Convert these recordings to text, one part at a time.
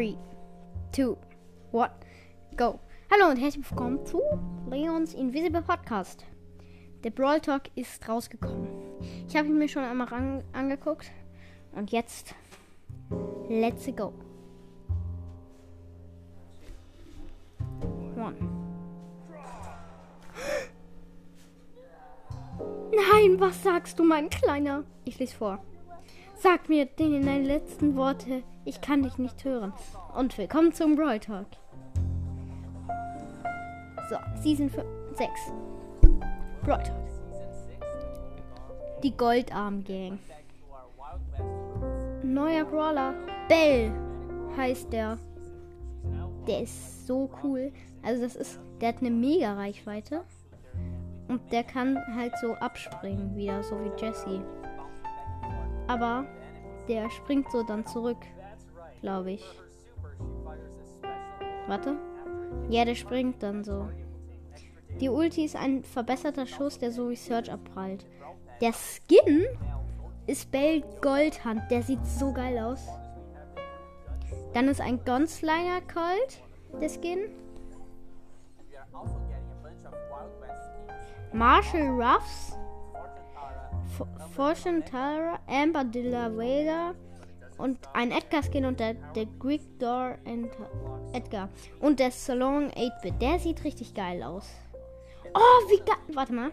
3, 2, 1, go. Hallo und herzlich willkommen zu Leons Invisible Podcast. Der Brawl Talk ist rausgekommen. Ich habe ihn mir schon einmal an angeguckt. Und jetzt, let's go. One. Nein, was sagst du, mein Kleiner? Ich lese vor. Sag mir den deine letzten Worte. Ich kann dich nicht hören. Und willkommen zum Brawl Talk. So, Season 6. Brawl Talk. Die Goldarm Gang. Neuer Brawler. Bell heißt der. Der ist so cool. Also das ist, der hat eine mega Reichweite. Und der kann halt so abspringen wieder, so wie Jesse. Aber der springt so dann zurück, glaube ich. Warte. Ja, der springt dann so. Die Ulti ist ein verbesserter Schuss, der so wie Search abprallt. Der Skin ist Bell Goldhand. Der sieht so geil aus. Dann ist ein Gunsliner Colt, der Skin. Marshall Ruffs. Fortune Tara, Amber de la Vega und ein Edgar-Skin und der, der Greek Door Edgar. Und der Salon 8-Bit. Der sieht richtig geil aus. Oh, wie geil. Warte mal.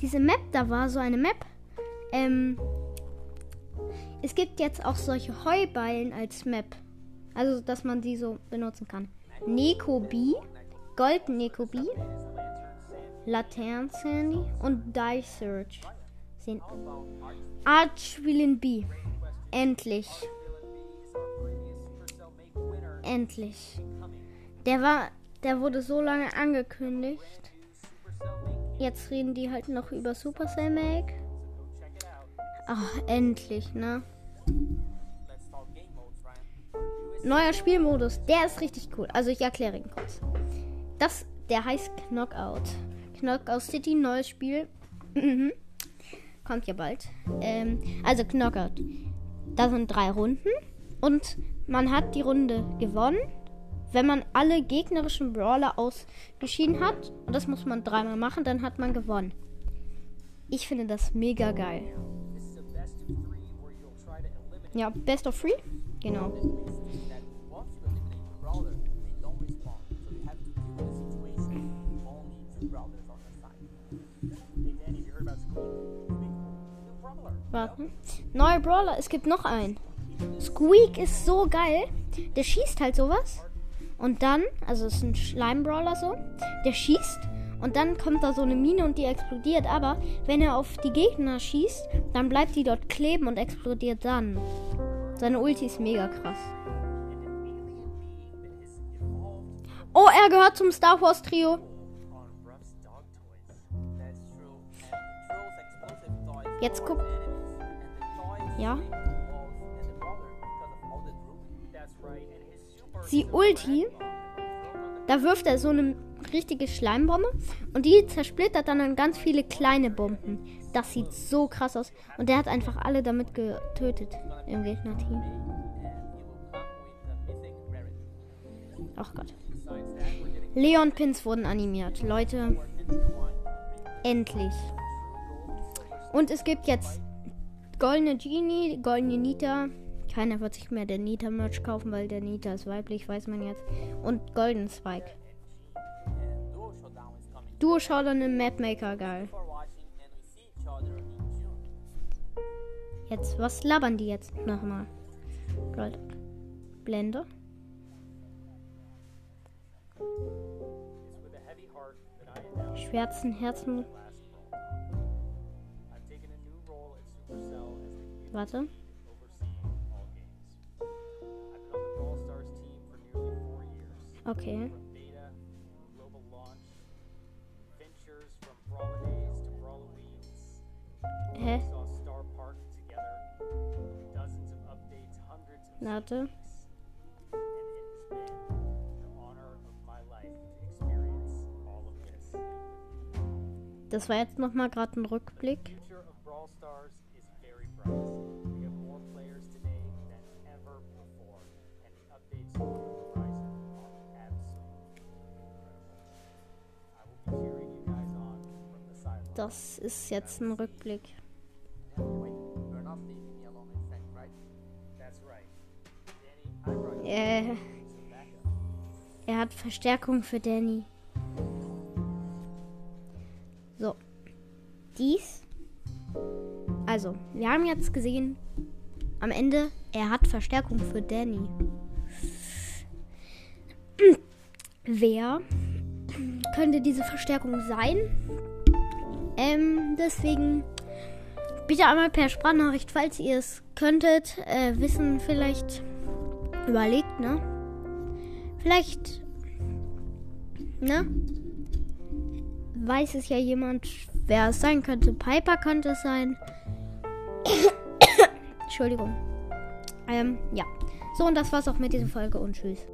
Diese Map, da war so eine Map. Ähm, es gibt jetzt auch solche Heuballen als Map. Also, dass man die so benutzen kann. Neko B, Gold Neko B, Laternen Sandy und Die Search. Sehen. Archwillen B. Endlich. Endlich. Der war, der wurde so lange angekündigt. Jetzt reden die halt noch über Supercell Make. Ach, endlich, ne? Neuer Spielmodus, der ist richtig cool. Also ich erkläre ihn kurz. Das, der heißt Knockout. Knockout City, neues Spiel. Mhm. Kommt ja bald. Ähm, also Knockout. Da sind drei Runden und man hat die Runde gewonnen, wenn man alle gegnerischen Brawler ausgeschieden hat. Und das muss man dreimal machen, dann hat man gewonnen. Ich finde das mega geil. Ja, Best of Three? Genau. Warten. Neuer Brawler, es gibt noch einen. Squeak ist so geil. Der schießt halt sowas. Und dann, also es ist ein Schleimbrawler so, der schießt und dann kommt da so eine Mine und die explodiert. Aber wenn er auf die Gegner schießt, dann bleibt die dort kleben und explodiert dann. Seine Ulti ist mega krass. Oh, er gehört zum Star Wars Trio. Jetzt guck. Ja. Sie Ulti. Da wirft er so eine richtige Schleimbombe und die zersplittert dann in ganz viele kleine Bomben. Das sieht so krass aus. Und der hat einfach alle damit getötet im Gegnerteam. Ach Gott. Leon Pins wurden animiert. Leute. Endlich. Und es gibt jetzt goldene Genie, goldene Nita. Keiner wird sich mehr der Nita-Merch kaufen, weil der Nita ist weiblich, weiß man jetzt. Und Golden Spike. Duo Showdown im Mapmaker, geil. Jetzt, was labern die jetzt nochmal? Gold. Blende. Schwärzen Herzen. Warte. Okay. Hä? Warte. Das war jetzt noch mal gerade ein Rückblick. Das ist jetzt ein Rückblick. Äh, er hat Verstärkung für Danny. So. Dies. Also, wir haben jetzt gesehen, am Ende, er hat Verstärkung für Danny. Wer könnte diese Verstärkung sein? Ähm, deswegen bitte einmal per Sprachnachricht, falls ihr es könntet, äh, wissen, vielleicht überlegt, ne? Vielleicht, ne? Weiß es ja jemand, wer es sein könnte. Piper könnte es sein. Entschuldigung. Ähm, ja. So, und das war's auch mit dieser Folge und tschüss.